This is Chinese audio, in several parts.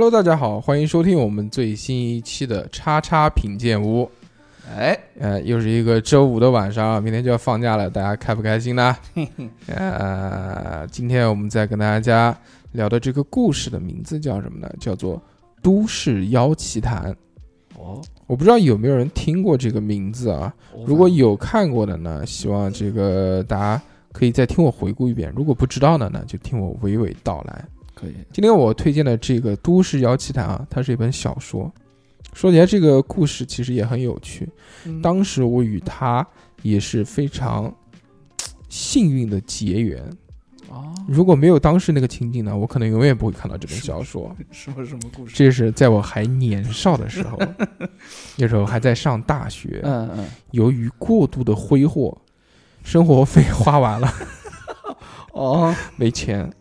Hello，大家好，欢迎收听我们最新一期的叉叉品鉴屋。哎，呃，又是一个周五的晚上，明天就要放假了，大家开不开心呢？呃，今天我们再跟大家聊的这个故事的名字叫什么呢？叫做《都市妖奇谈》。哦，我不知道有没有人听过这个名字啊？如果有看过的呢，希望这个大家可以再听我回顾一遍；如果不知道的呢，就听我娓娓道来。可以，今天我推荐的这个《都市妖奇谭》啊，它是一本小说。说起来，这个故事其实也很有趣。嗯当时我与他也是非常幸运的结缘。啊，如果没有当时那个情景呢，我可能永远不会看到这本小说。什么什么故事？这是在我还年少的时候，那时候还在上大学，嗯嗯，由于过度的挥霍，生活费花完了，哦，没钱，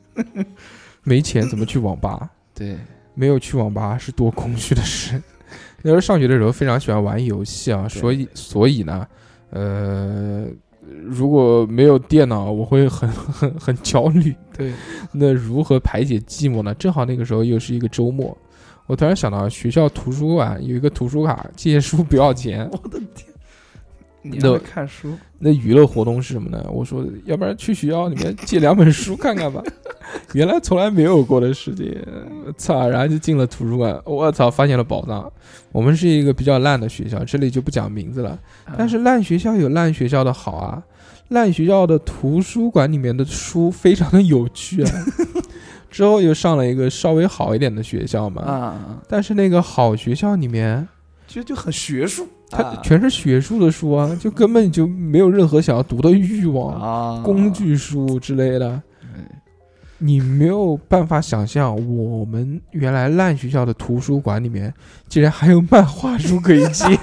没钱怎么去网吧？对，没有去网吧是多空虚的事。那时候上学的时候非常喜欢玩游戏啊，所以所以呢，呃，如果没有电脑，我会很 很很焦虑。对，那如何排解寂寞呢？正好那个时候又是一个周末，我突然想到学校图书馆有一个图书卡，借书不要钱。我的天，你那还看书？那娱乐活动是什么呢？我说，要不然去学校里面借两本书看看吧。原来从来没有过的事情，操！然后就进了图书馆，我操，发现了宝藏。我们是一个比较烂的学校，这里就不讲名字了。但是烂学校有烂学校的好啊，烂学校的图书馆里面的书非常的有趣啊。之后又上了一个稍微好一点的学校嘛，啊，但是那个好学校里面，其实就很学术，它啊全是学术的书啊，就根本就没有任何想要读的欲望。啊，工具书之类的，哎你没有办法想象，我们原来烂学校的图书馆里面竟然还有漫画书可以借。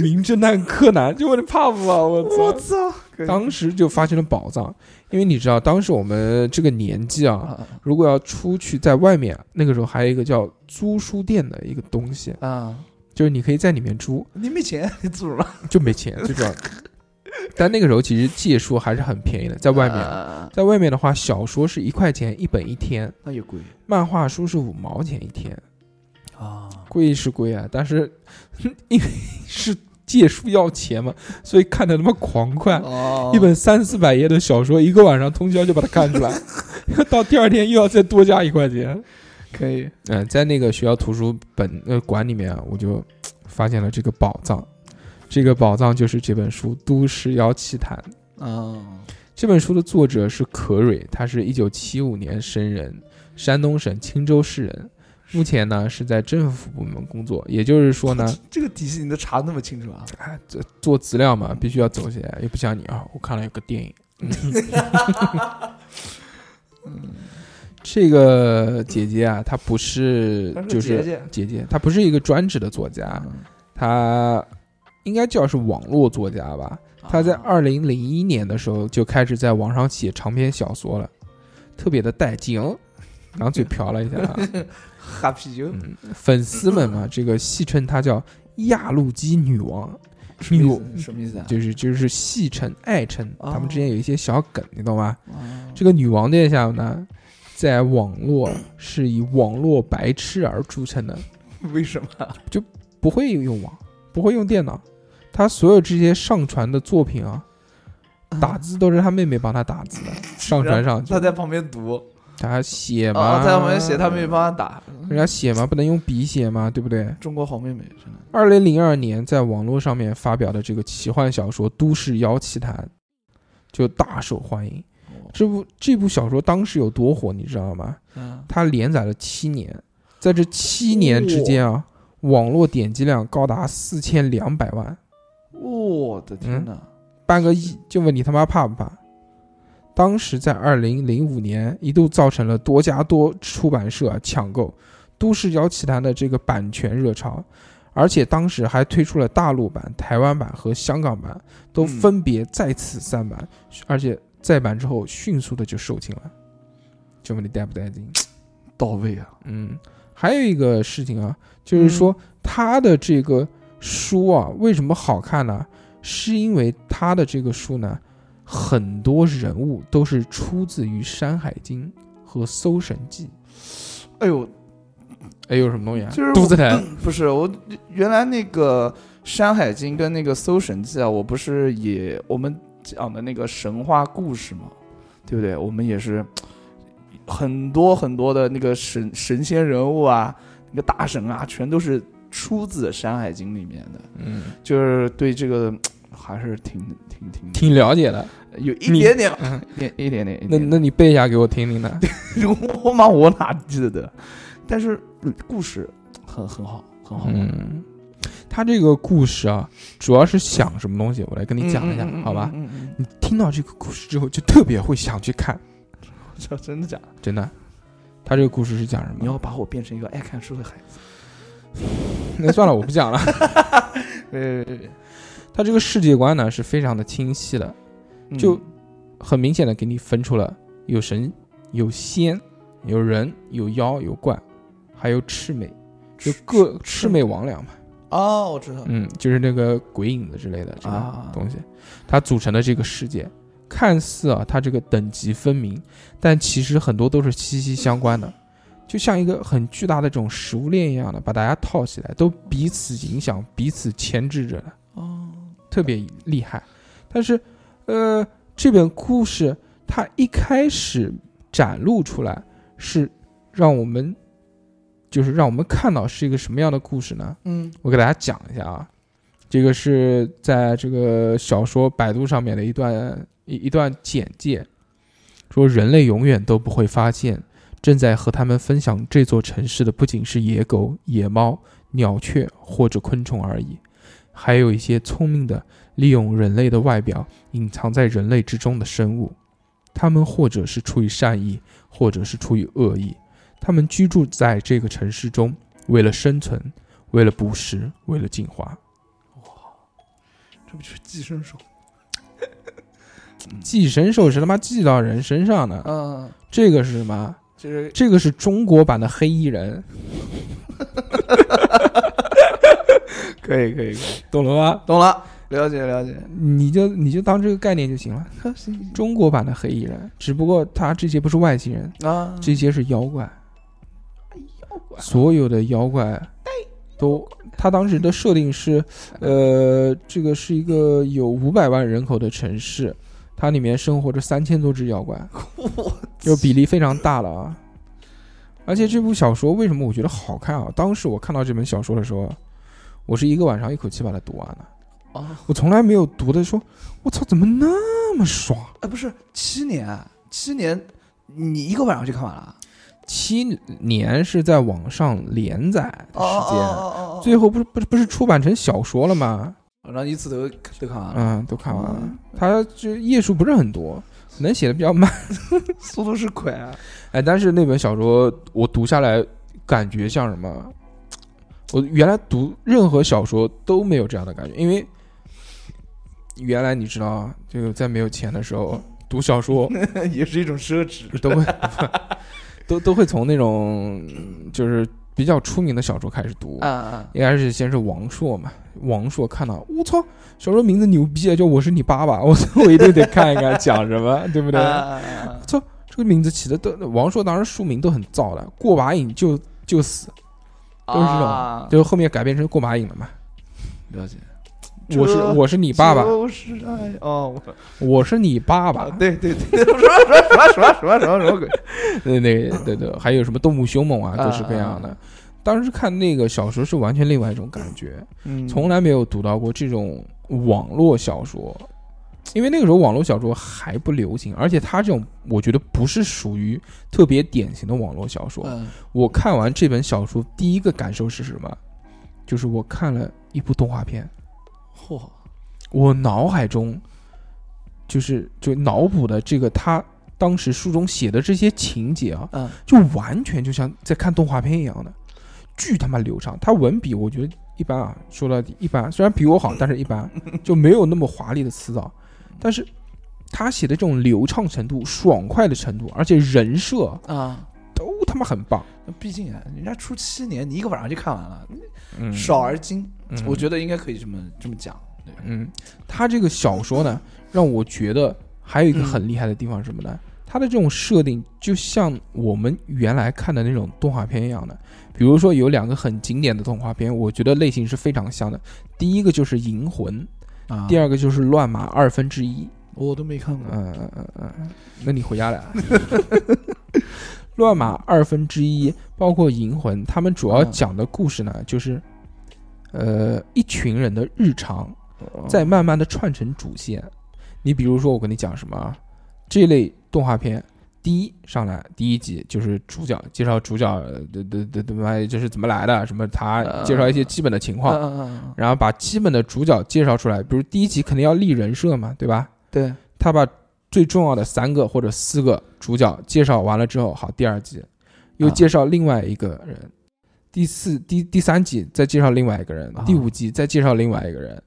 名侦探柯南，就问你怕不怕？我操！当时就发现了宝藏，因为你知道，当时我们这个年纪啊，啊如果要出去在外面，那个时候还有一个叫租书店的一个东西，啊，就是你可以在里面租，你没钱，你租了，就没钱，最主要。但那个时候其实借书还是很便宜的，在外面，啊在外面的话，小说是一块钱一本一天，那也贵。漫画书是五毛钱一天，啊，贵是贵啊，但是 因为是借书要钱嘛，所以看的他妈狂快。哦一本三四百页的小说，一个晚上通宵就把它看出来，到第二天又要再多加一块钱。可以，嗯、在那个学校图书本呃馆里面啊，我就发现了这个宝藏。这个宝藏就是这本书《都市妖奇谈》。啊，这本书的作者是可蕊，他是一九七五年生人，山东省青州市人。目前呢是在政府部门工作，也就是说呢，这个底细你都查得那么清楚啊？哎，做做资料嘛，必须要走起来，又不像你啊，我看了有个电影。嗯，这个姐姐啊，她不是就是姐姐她不是一个专职的作家，她应该叫是网络作家吧。她在啊二零零一年的时候就开始在网上写长篇小说了，特别的带劲哦。然后嘴瓢了一下 啊，喝啤酒，嗯，粉丝们嘛，这个戏称她叫亚路基女王，女什么意思啊？就是就是戏称爱称，哦。他们之间有一些小梗，你懂吗？啊这个女王殿下呢，在网络是以网络白痴而著称的，为什么？就不会用网，不会用电脑，她所有这些上传的作品啊，打字都是她妹妹帮她打字的，上传上去。她，在旁边读，她写嘛，哦，在旁边写，他没帮他打。人家写嘛，不能用笔写嘛，对不对？中国好妹妹，真的。二零零二年在网络上面发表的这个奇幻小说《都市妖奇谭》就大受欢迎。这部这部小说当时有多火，你知道吗？嗯，它连载了七年，在这七年之间啊，网络点击量高达四千两百万，我的天哪！半个亿。就问你他妈怕不怕？当时在二零零五年，一度造成了多家多出版社啊抢购《都市妖奇谭》的这个版权热潮，而且当时还推出了大陆版、台湾版和香港版，都嗯分别再次三版，而且再版之后迅速的就售罄了。就问你带不带劲？到位啊！嗯，还有一个事情啊，就是说他的这个书啊，为什么好看呢？是因为他的这个书呢，很多人物都是出自于《山海经》和《搜神记》。哎呦，哎，呦什么东西啊？就是肚子疼。不是我原来那个《山海经》跟那个《搜神记》啊，我不是也我们讲的那个神话故事嘛，对不对？我们也是很多很多的那个神神仙人物啊，那个大神啊，全都是出自《山海经》里面的，嗯，就是对这个还是挺挺挺挺了解的。有一点点嗯，一点一点点。那那你背一下给我听听呢？我妈我哪记得得？但是嗯故事很很好，很好。嗯，他这个故事啊，主要是想什么东西？我来跟你讲一下，好吧？你听到这个故事之后，就特别会想去看，这 真的假的？真的。他这个故事是讲什么？你要把我变成一个爱看书的孩子？那算了，我不讲了。呃，他这个世界观呢是非常的清晰的，就很明显的给你分出了有神、有仙、有人、有妖、有怪，还有魑魅，就各魑魅。魍魉嘛。哦，我知道。嗯，就是那个鬼影子之类的这个啊东西，它组成的这个世界，看似啊，它这个等级分明，但其实很多都是息息相关的，就像一个很巨大的这种食物链一样的，把大家套起来，都彼此影响、彼此牵制着的，哦，特别厉害。但是，呃，这本故事它一开始展露出来，是让我们，就是让我们看到是一个什么样的故事呢？嗯我给大家讲一下啊，这个是在这个小说百度上面的一段一一段简介，说人类永远都不会发现，正在和他们分享这座城市的不仅是野狗、野猫、鸟雀或者昆虫而已，还有一些聪明的利用人类的外表隐藏在人类之中的生物，他们或者是出于善意，或者是出于恶意，他们居住在这个城市中，为了生存。为了捕食，为了进化。哇这不就是寄生兽？寄生兽是他妈寄到人身上的，嗯，这个是什么？就是这个是中国版的黑衣人，可以可以可以，懂了吗？懂了，了解了解。你就你就当这个概念就行了。中国版的黑衣人，只不过他这些不是外星人，啊，这些是妖怪，妖怪所有的妖怪都。他当时的设定是，呃，这个是一个有五百万人口的城市，它里面生活着三千多只妖怪，就比例非常大了啊。而且这部小说为什么我觉得好看啊？当时我看到这本小说的时候，我是一个晚上一口气把它读完了。啊，我从来没有读的说，我操，怎么那么爽？哎，不是七年，七年，你一个晚上就看完了？七年是在网上连载的时间，哦最后不是不是不是出版成小说了吗？然后一次都都看完了，嗯，都看完了嗯。它这页数不是很多，可能写的比较慢。速度是快啊。哎，但是那本小说我读下来，感觉像什么？我原来读任何小说都没有这样的感觉，因为原来你知道啊，这个在没有钱的时候读小说 也是一种奢侈。都会 都都会从那种就是比较出名的小说开始读。啊啊，一开始先是王朔嘛，王朔看到我操，小说名字牛逼啊，叫我是你爸爸，我，我一定得看一看讲什么，对不对？啊操，这个名字起的都，王朔当时书名都很燥的，过把瘾就就死，都是这种就是后后面改编成过把瘾了嘛。了解。我是我是你爸爸，就是爱哦，我我是你爸爸，对对对，什么什么什么什么什么什么鬼？对对 对对，还有什么动物凶猛啊，各式各样的。当时看那个小说是完全另外一种感觉，嗯从来没有读到过这种网络小说，因为那个时候网络小说还不流行，而且它这种我觉得不是属于特别典型的网络小说。嗯我看完这本小说，第一个感受是什么？就是我看了一部动画片，嚯，我脑海中就是就脑补的这个他当时书中写的这些情节啊，嗯就完全就像在看动画片一样的，巨他妈流畅。他文笔我觉得一般啊，说到底一般，虽然比我好，但是一般，就没有那么华丽的词藻。但是他写的这种流畅程度、爽快的程度，而且人设啊，都他妈很棒。那毕竟啊，人家出七年，你一个晚上就看完了，嗯，少而精，嗯我觉得应该可以这么这么讲。对，嗯，他这个小说呢，让我觉得还有一个很厉害的地方是什么呢？它的这种设定就像我们原来看的那种动画片一样的。比如说有两个很经典的动画片，我觉得类型是非常像的。第一个就是《银魂》，啊第二个就是《乱马二分之一》。我都没看过。嗯嗯嗯嗯，那你回家了。乱码二分之一，包括银魂，他们主要讲的故事呢，就是，呃，一群人的日常，在慢慢的串成主线。你比如说，我跟你讲什么啊？这类动画片，第一上来第一集就是主角介绍主角呃的的的的妈就是怎么来的，什么他呃介绍一些基本的情况，然后把基本的主角介绍出来。比如第一集肯定要立人设嘛，对吧？对，他把最重要的三个或者四个主角介绍完了之后，好，第二集又啊介绍另外一个人，第四、第第三集再介绍另外一个人，啊第五集再介绍另外一个人，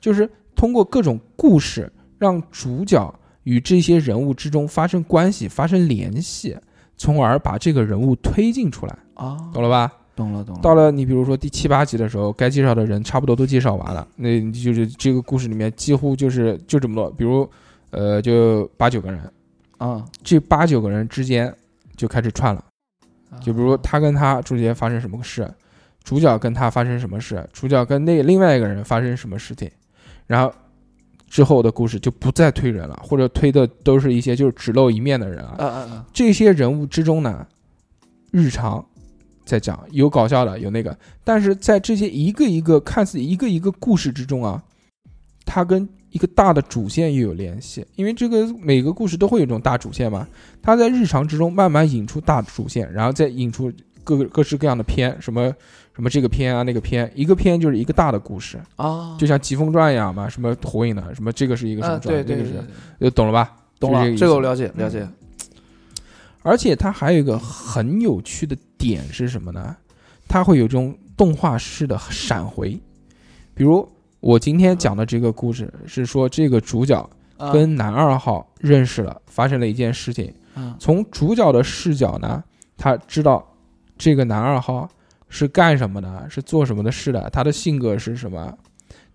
就是通过各种故事让主角与这些人物之中发生关系、发生联系，从而把这个人物推进出来，啊，懂了吧？懂了懂了。到了你比如说第七八集的时候，该介绍的人差不多都介绍完了，那你就是这个故事里面几乎就是就这么多，比如呃就八九个人，啊，这八九个人之间就开始串了，啊。就比如他跟他中间发生什么事，主角跟他发生什么事，主角跟那另外一个人发生什么事情，然后之后的故事就不再推人了，或者推的都是一些就是只露一面的人啊，啊啊啊，这些人物之中呢，日常在讲有搞笑的，有那个，但是在这些一个一个看似一个一个故事之中啊，它跟一个大的主线又有联系，因为这个每个故事都会有这种大主线嘛，它在日常之中慢慢引出大主线，然后再引出各个各式各样的片，什么什么这个片啊那个片，一个片就是一个大的故事，啊，就像《疾风传》一样嘛，什么火影的，什么这个是一个什么啊，传，对对对，那个是对，就懂了吧？懂了，这个我了解了解。而且它还有一个很有趣的点是什么呢？它会有这种动画式的闪回，比如我今天讲的这个故事是说这个主角啊跟男二号认识了，发生了一件事情。啊从主角的视角呢，他知道这个男二号是干什么的，是做什么的事的，他的性格是什么。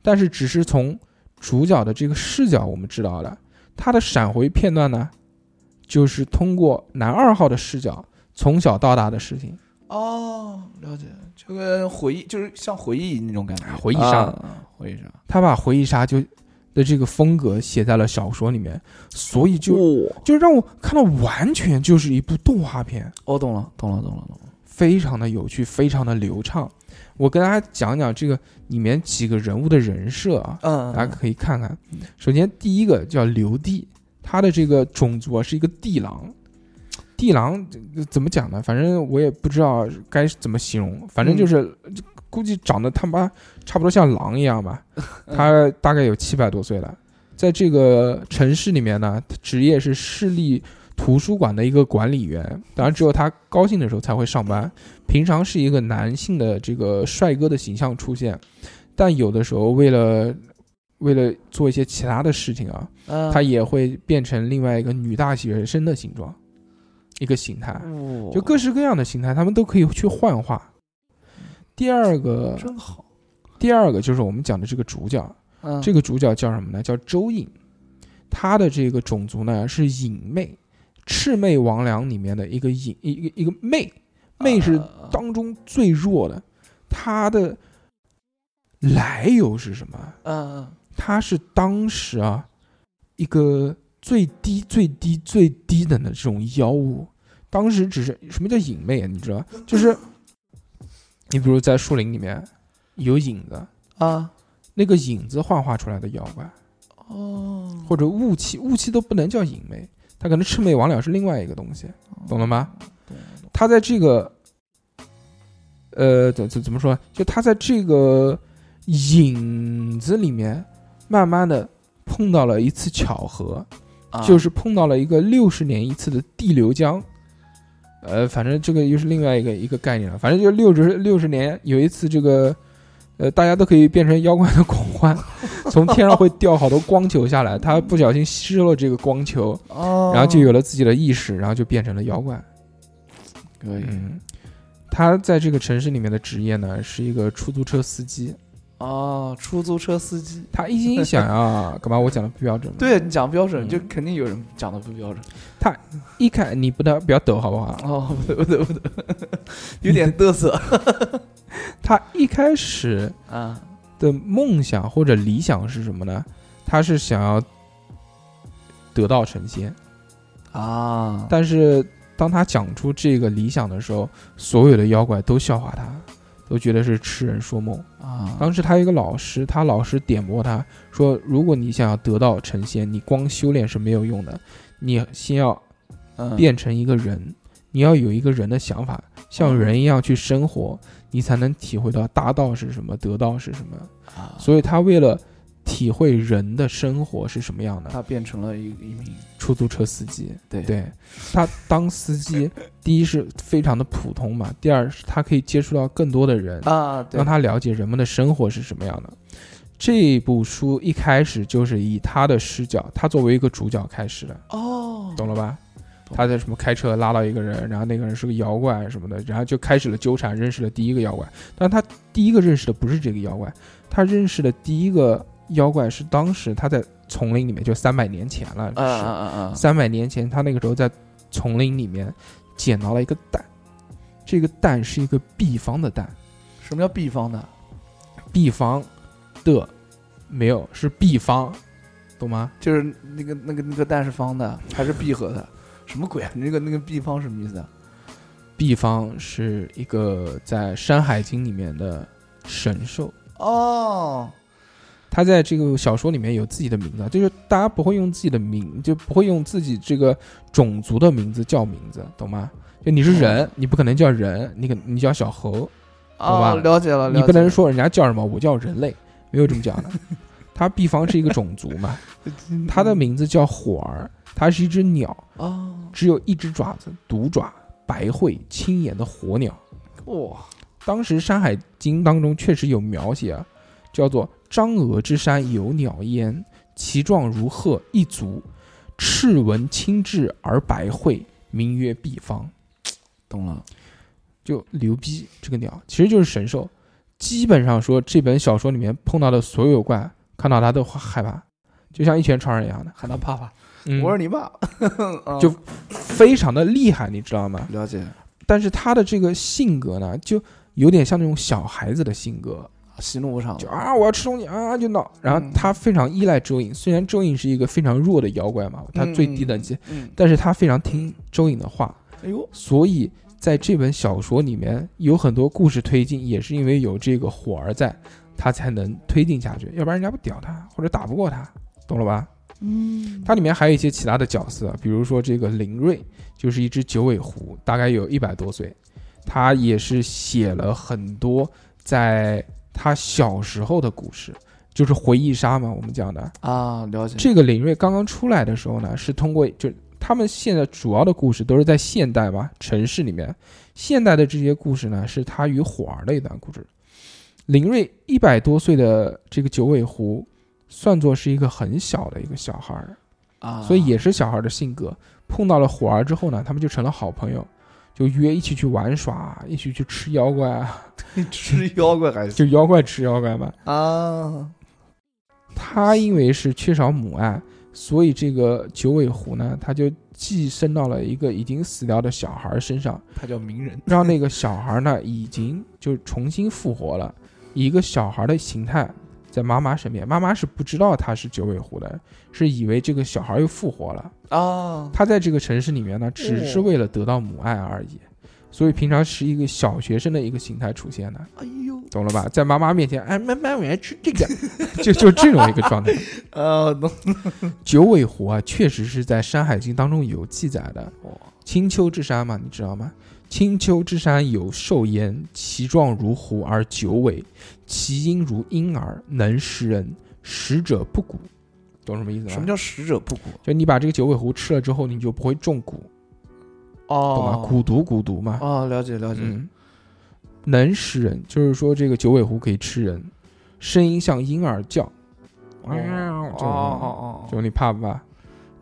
但是只是从主角的这个视角，我们知道了他的闪回片段呢，就是通过男二号的视角从小到大的事情。哦，了解，就跟回忆就是像回忆那种感觉，回忆杀啊回忆杀，他把回忆杀就的这个风格写在了小说里面，所以就哦，就让我看到完全就是一部动画片。哦懂了，懂了，懂了，懂了。非常的有趣，非常的流畅。我跟大家讲讲这个里面几个人物的人设啊，嗯大家可以看看。首先第一个叫刘帝，他的这个种族啊是一个地狼。地狼呃怎么讲呢？反正我也不知道该怎么形容，反正就是、估计长得他妈差不多像狼一样吧。他大概有七百多岁了，在这个城市里面呢，职业是市立图书馆的一个管理员。当然，只有他高兴的时候才会上班，平常是一个男性的这个帅哥的形象出现，但有的时候为了为了做一些其他的事情啊，嗯。他也会变成另外一个女大学生的形状，一个形态。哦就各式各样的形态，他们都可以去幻化。第二个，真好。第二个就是我们讲的这个主角，嗯，这个主角叫什么呢？叫周隐，他的这个种族呢是隐魅，魑魅魍魉里面的一个隐一个一个魅，魅是啊当中最弱的。他的来由是什么？嗯嗯他是当时啊一个最低最低最低等的这种妖物，当时只是什么叫影魅啊？你知道，就是你比如在树林里面有影子，啊那个影子幻化出来的妖怪，哦，或者雾气，雾气都不能叫影魅，它可能魑魅魍魉是另外一个东西，懂了吗？他在这个，呃，怎怎怎么说？就他在这个影子里面，慢慢的碰到了一次巧合，啊就是碰到了一个六十年一次的地流江。呃，反正这个又是另外一个一个概念了。反正就六十六十年有一次这个，呃，大家都可以变成妖怪的狂欢，从天上会掉好多光球下来，他不小心吸收了这个光球，哦，然后就有了自己的意识，然后就变成了妖怪。可以嗯，他在这个城市里面的职业呢是一个出租车司机。哦，出租车司机。他一心想要干嘛？我讲的不标准吗？，对你讲标准，嗯就肯定有人讲的不标准。他一开你不得不要抖好不好？哦，不对不对不对，有点嘚瑟他一开始啊。的梦想或者理想是什么呢？他是想要得道成仙，啊，但是当他讲出这个理想的时候，所有的妖怪都笑话他，都觉得是痴人说梦。啊，当时他有一个老师，他老师点拨他说：“如果你想要得道成仙，你光修炼是没有用的，你先要嗯变成一个人，你要有一个人的想法，像人一样去生活，你才能体会到大道是什么，得道是什么。啊，所以他为了体会人的生活是什么样的，他变成了一一名出租车司机。对对他当司机，第一是非常的普通嘛，第二是他可以接触到更多的人，啊，让他了解人们的生活是什么样的。这部书一开始就是以他的视角，他作为一个主角开始的，哦，懂了吧？他在什么开车拉到一个人，然后那个人是个妖怪什么的，然后就开始了纠缠，认识了第一个妖怪。但他第一个认识的不是这个妖怪，他认识的第一个妖怪是当时他在丛林里面，就三百年前了，啊啊是啊啊，三百年前他那个时候在丛林里面捡到了一个蛋，这个蛋是一个毕方的蛋，什么叫毕方的？毕方的没有是毕方，懂吗？就是那个那个那个蛋是方的还是闭合的？什么鬼啊？你那个那个闭方什么意思啊？毕方是一个在《山海经》里面的神兽。哦，他在这个小说里面有自己的名字，就是大家不会用自己的名，就不会用自己这个种族的名字叫名字，懂吗？就你是人，你不可能叫人，你可你叫小猴，好吧哦，了解了，了解你不能说人家叫什么，我叫人类，没有这么讲的。他毕方是一个种族嘛，它的名字叫火儿，它是一只鸟，哦，只有一只爪子，独爪，白喙，青眼的火鸟。哇，当时《山海经》当中确实有描写啊，叫做“张峨之山有鸟焉，其状如鹤，一足，赤纹青质而白喙，名曰毕方”。懂了。就牛逼，这个鸟其实就是神兽。基本上说，这本小说里面碰到的所有怪，看到它都害怕，就像一拳超人一样的。喊他爸爸，嗯我是你爸，啊 就非常的厉害，你知道吗？了解。但是他的这个性格呢，就有点像那种小孩子的性格，喜怒无常就啊，我要吃东西啊，就闹。然后嗯。他非常依赖周颖，虽然周颖是一个非常弱的妖怪嘛，他最低等级，嗯，但是他非常听周颖的话，哎呦，所以在这本小说里面有很多故事推进，也是因为有这个火儿在，他才能推进下去，要不然人家不屌他或者打不过他，懂了吧？嗯，它里面还有一些其他的角色，比如说这个林瑞，就是一只九尾狐，大概有一百多岁，他也是写了很多在他小时候的故事，就是回忆杀嘛，我们讲的。啊，了解。这个林瑞刚刚出来的时候呢，是通过就他们现在主要的故事都是在现代吧城市里面，现代的这些故事呢，是他与火儿的一段故事。林瑞一百多岁的这个九尾狐，算作是一个很小的一个小孩儿。啊，所以也是小孩的性格。碰到了火儿之后呢，他们就成了好朋友，就约一起去玩耍，一起去吃妖怪啊，吃妖怪还是？就妖怪吃妖怪嘛。啊，他因为是缺少母爱，所以这个九尾狐呢，他就寄生到了一个已经死掉的小孩身上，他叫鸣人。让那个小孩呢已经就重新复活了，以一个小孩的形态在妈妈身边。妈妈是不知道他是九尾狐的，是以为这个小孩又复活了。啊，他在这个城市里面呢，只是为了得到母爱而已，所以平常是一个小学生的一个形态出现的，哎呦，懂了吧？在妈妈面前，哎，妈妈，我要吃这个，就就这种一个状态。呃，懂九尾狐啊，确实是在《山海经》当中有记载的。哦青丘之山嘛，你知道吗？青丘之山有兽焉，其状如狐而九尾，其音如婴儿，能食人，食者不蛊。懂什么意思吗？什么叫食者不蛊？就你把这个九尾狐吃了之后，你就不会中蛊，哦懂吗？哦，蛊毒蛊毒嘛。哦，了解了解，嗯，能食人，就是说这个九尾狐可以吃人，声音像婴儿叫，哦哦哦就你怕不怕？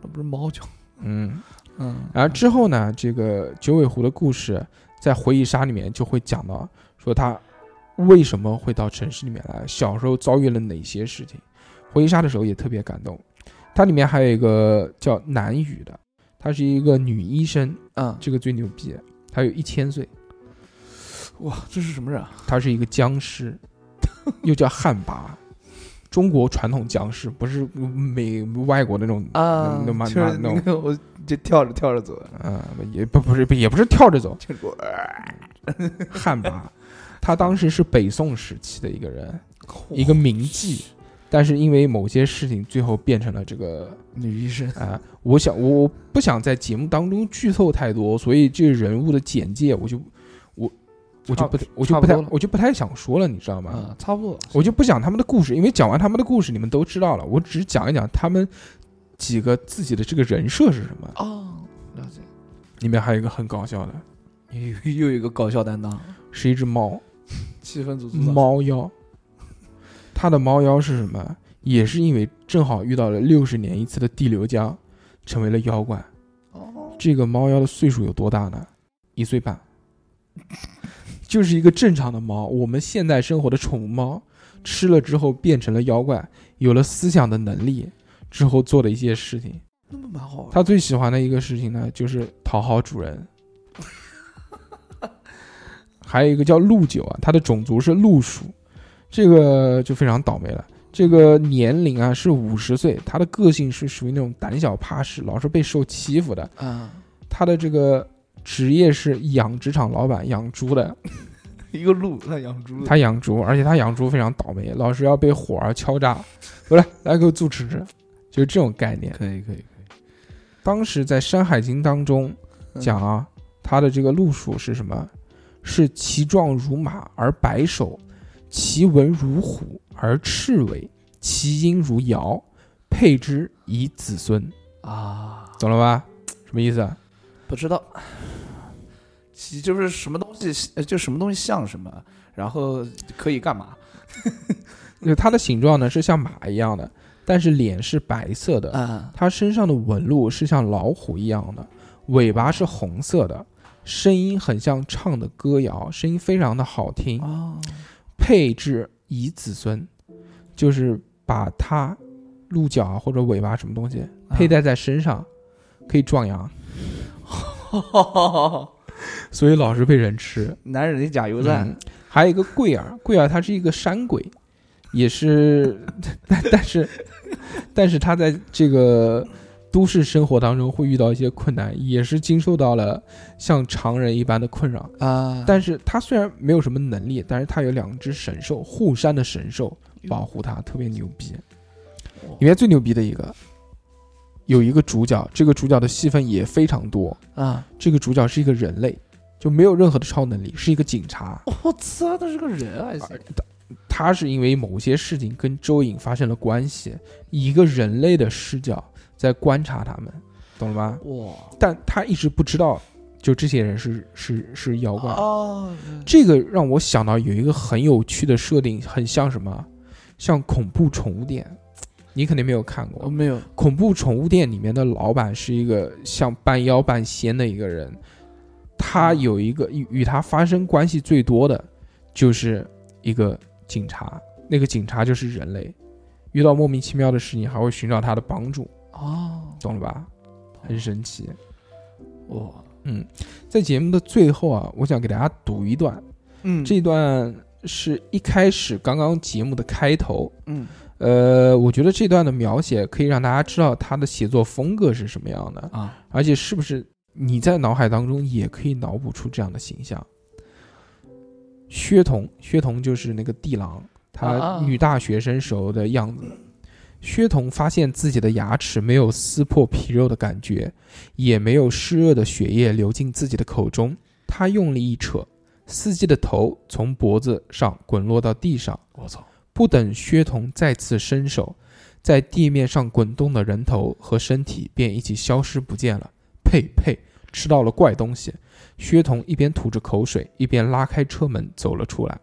那不是猫叫，嗯，嗯，然后之后呢，这个九尾狐的故事在回忆杀里面就会讲到，说他为什么会到城市里面来，小时候遭遇了哪些事情。回忆杀的时候也特别感动。它里面还有一个叫南雨的，她是一个女医生，嗯，这个最牛逼，她有一千岁，哇，这是什么人啊？她是一个僵尸，又叫旱魃。中国传统僵尸不是美外国那种啊，那那就是那种那个，我就跳着跳着走，嗯，也不不是也不是跳着走，就是我旱魃，他当时是北宋时期的一个人，一个名妓，但是因为某些事情，最后变成了这个 女医生，啊、我想我我不想在节目当中剧透太多，所以这个人物的简介我就我我就不差我就不太我就不太想说了，你知道吗？啊，差不多，我就不讲他们的故事，因为讲完他们的故事你们都知道了，我只是讲一讲他们几个自己的这个人设是什么。哦，了解，里面还有一个很搞笑的，又 又有一个搞笑担当，是一只猫。气氛组组长，猫妖，它的猫妖是什么？也是因为正好遇到了六十年一次的地流江，成为了妖怪。哦，这个猫妖的岁数有多大呢？一岁半，就是一个正常的猫。我们现代生活的宠物猫，吃了之后变成了妖怪，有了思想的能力之后做的一些事情。那么蛮好玩，它最喜欢的一个事情呢，就是讨好主人。还有一个叫鹿九啊，它的种族是鹿属，这个就非常倒霉了。这个年龄啊是五十岁，它的个性是属于那种胆小怕事，老是被受欺负的。啊，它的这个职业是养殖场老板，养猪的。一个鹿，他养猪的，他养猪，而且他养猪非常倒霉，老是要被火儿敲诈。过来，来给我做吃吃，就是这种概念。可以可以可以，当时在《山海经》当中讲啊，它的这个路数是什么？是其状如马而白首，其文如虎而赤尾，其音如尧，配之以子孙。啊，懂了吧？什么意思啊？不知道，其就是什么东西，呃就什么东西像什么，然后可以干嘛？就它的形状呢是像马一样的，但是脸是白色的，啊，它身上的纹路是像老虎一样的，尾巴是红色的，声音很像唱的歌谣，声音非常的好听。哦，配置以子孙，就是把它鹿角啊或者尾巴什么东西佩戴在身上，可以壮阳，所以老是被人吃。男人的加油站。嗯，还有一个贵儿，贵儿它是一个山鬼，也是，但但是 但是他在这个都市生活当中会遇到一些困难，也是经受到了像常人一般的困扰。啊，但是他虽然没有什么能力，但是他有两只神兽，护山的神兽保护他，特别牛逼。里面最牛逼的一个，有一个主角，这个主角的戏份也非常多。啊，这个主角是一个人类，就没有任何的超能力，是一个警察。我操，他是个人啊，还行他是因为某些事情跟周颖发生了关系，以一个人类的视角在观察他们，懂了吗？哇，但他一直不知道，就这些人是是是妖怪。哦，这个让我想到有一个很有趣的设定，很像什么？像恐怖宠物店，你肯定没有看过。我没有，恐怖宠物店里面的老板是一个像半妖半仙的一个人，他有一个与与他发生关系最多的，就是一个警察，那个警察就是人类，遇到莫名其妙的事情还会寻找他的帮助，哦，懂了吧？很神奇。哇，嗯，在节目的最后啊，我想给大家读一段，嗯，这段是一开始刚刚节目的开头，嗯呃，我觉得这段的描写可以让大家知道他的写作风格是什么样的，啊，而且是不是你在脑海当中也可以脑补出这样的形象。薛桐，薛桐就是那个地狼，啊他啊女大学生时候的样子。薛桐发现自己的牙齿没有撕破皮肉的感觉，也没有湿热的血液流进自己的口中，他用力一扯，司机的头从脖子上滚落到地上。我操，不等薛桐再次伸手，在地面上滚动的人头和身体便一起消失不见了。呸呸，吃到了怪东西！薛童一边吐着口水，一边拉开车门走了出来。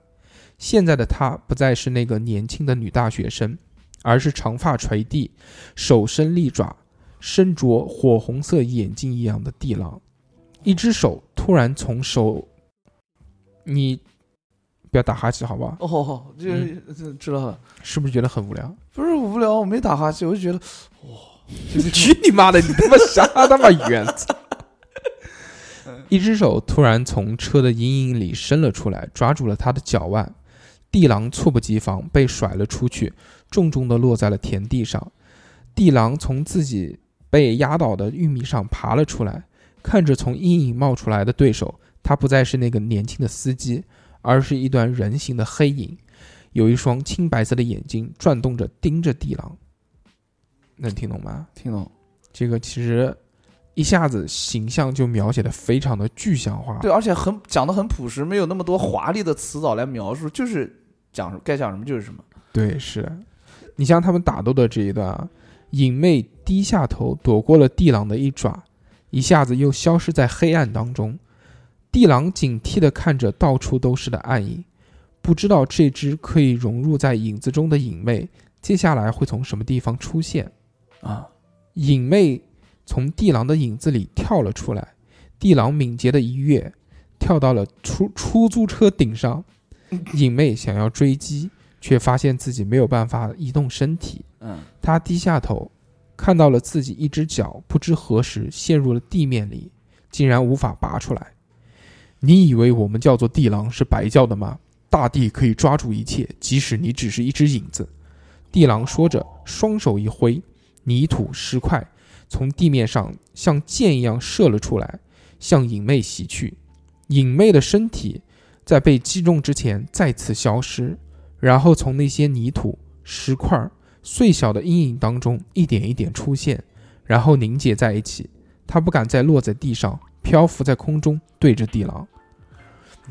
现在的她不再是那个年轻的女大学生，而是长发垂地、手伸利爪、身着火红色眼镜一样的地狼。一只手突然从手，你不要打哈欠，好不好？哦，这嗯这知道了。是不是觉得很无聊？不是无聊，我没打哈欠，我就觉得哇 去你妈的！你他妈瞎他妈远！一只手突然从车的阴影里伸了出来，抓住了他的脚腕。地狼猝不及防被甩了出去，重重地落在了田地上。地狼从自己被压倒的玉米上爬了出来，看着从阴影冒出来的对手，他不再是那个年轻的司机，而是一段人形的黑影，有一双青白色的眼睛转动着盯着地狼。能听懂吗？听懂。这个其实一下子形象就描写的非常的具象化。对，而且很讲的很朴实，没有那么多华丽的词藻来描述，就是讲该讲什么就是什么。对，是的。你像他们打斗的这一段啊，影妹低下头躲过了地狼的一爪，一下子又消失在黑暗当中。地狼警惕地看着到处都是的暗影，不知道这只可以融入在影子中的影妹接下来会从什么地方出现。啊，影妹从地狼的影子里跳了出来，地狼敏捷的一跃，跳到了出出租车顶上。影妹想要追击，却发现自己没有办法移动身体。嗯，她低下头，看到了自己一只脚不知何时陷入了地面里，竟然无法拔出来。你以为我们叫做地狼是白叫的吗？大地可以抓住一切，即使你只是一只影子。地狼说着，双手一挥，泥土石块从地面上像箭一样射了出来，向影妹袭去。影妹的身体在被击中之前再次消失，然后从那些泥土、石块、碎小的阴影当中一点一点出现，然后凝结在一起。她不敢再落在地上，漂浮在空中，对着地狼。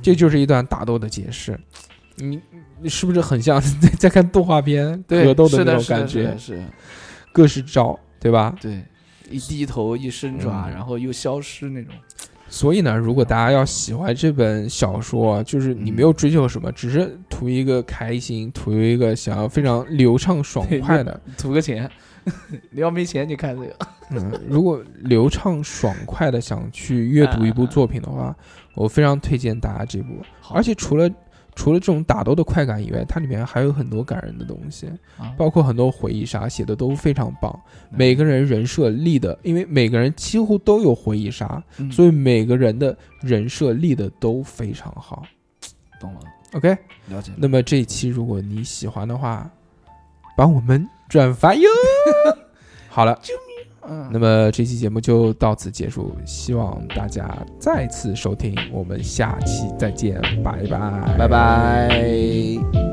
这就是一段打斗的解释。你你是不是很像在在看动画片对，格斗的那种感觉是各式招，对吧？对，一低头一伸爪，嗯然后又消失那种。所以呢，如果大家要喜欢这本小说，就是你没有追求什么，只是图一个开心，图一个想要非常流畅爽快的，图个钱，你要没钱你看这个。嗯，如果流畅爽快的想去阅读一部作品的话，我非常推荐大家这部。而且除了除了这种打斗的快感以外，它里面还有很多感人的东西，啊包括很多回忆杀写的都非常棒。每个人人设立的，因为每个人几乎都有回忆杀，嗯所以每个人的人设立的都非常好。懂了，OK，了解了。那么这一期如果你喜欢的话，帮我们转发哟。好了，嗯，那么这期节目就到此结束，希望大家再次收听，我们下期再见，拜拜，拜拜。